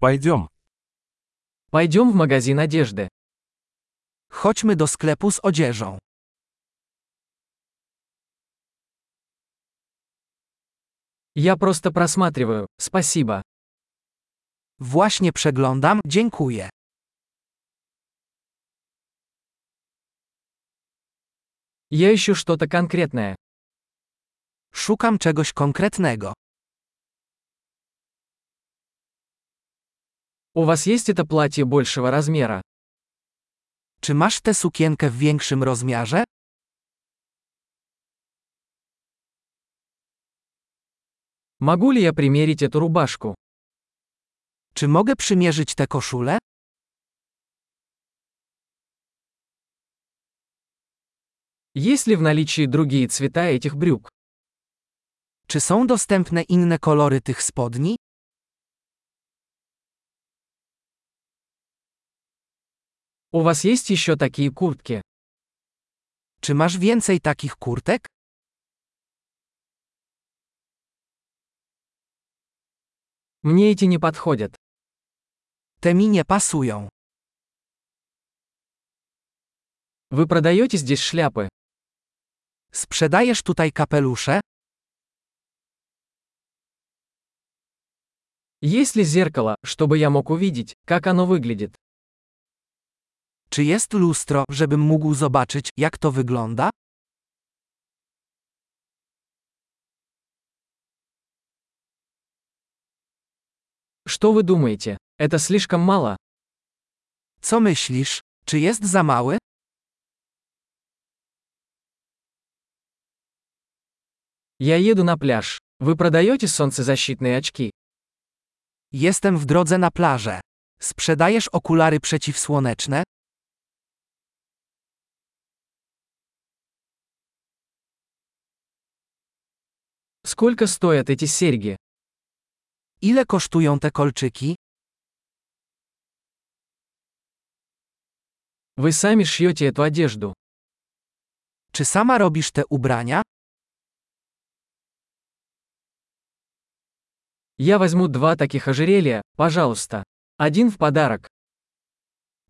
Пойдем. Пойдем в магазин одежды. Chodźmy do sklepu z odzieżą. Я просто просматриваю, спасибо. Właśnie przeglądam, dziękuję. Я ищу что-то конкретное. Szukam czegoś konkretnego. У вас есть это платье большего размера? Czy masz tę sukienkę w większym rozmiarze? Могу ли я примерить эту рубашку? Czy mogę przymierzyć tę koszulę? Есть ли в наличии другие цвета этих брюк? Czy są dostępne inne kolory tych spodni? У вас есть еще такие куртки? Czy masz więcej takich kurtek? Мне эти не подходят. Te mi nie pasują. Вы продаете здесь шляпы? Sprzedajesz tutaj kapelusze? Есть ли зеркало, чтобы я мог увидеть, как оно выглядит? Czy jest lustro, żebym mógł zobaczyć, jak to wygląda? Что вы думаете? Это слишком мало? Co myślisz? Czy jest za mały? Я еду на пляж. Вы продаете солнцезащитные очки? Jestem w drodze na plażę. Sprzedajesz okulary przeciwsłoneczne? Сколько стоят эти серьги? Ile kosztują te kolczyki? Вы сами шьете эту одежду. Czy sama robisz te ubrania? Я возьму два таких ожерелья, пожалуйста. Один в подарок.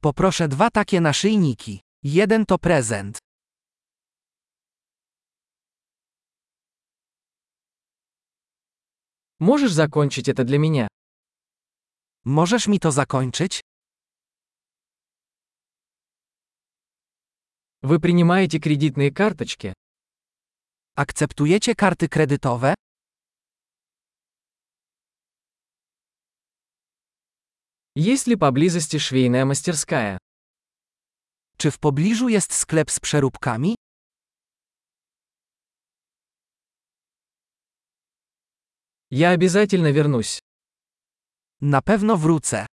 Poproszę dwa takie naszyjniki. Jeden to prezent. Можешь закончить это для меня? Możesz mi to zakończyć? Вы принимаете кредитные карточки? Akceptujecie karty kredytowe? Есть ли поблизости швейная мастерская? Czy w pobliżu jest sklep z przeróbkami? Я обязательно вернусь. Na pewno.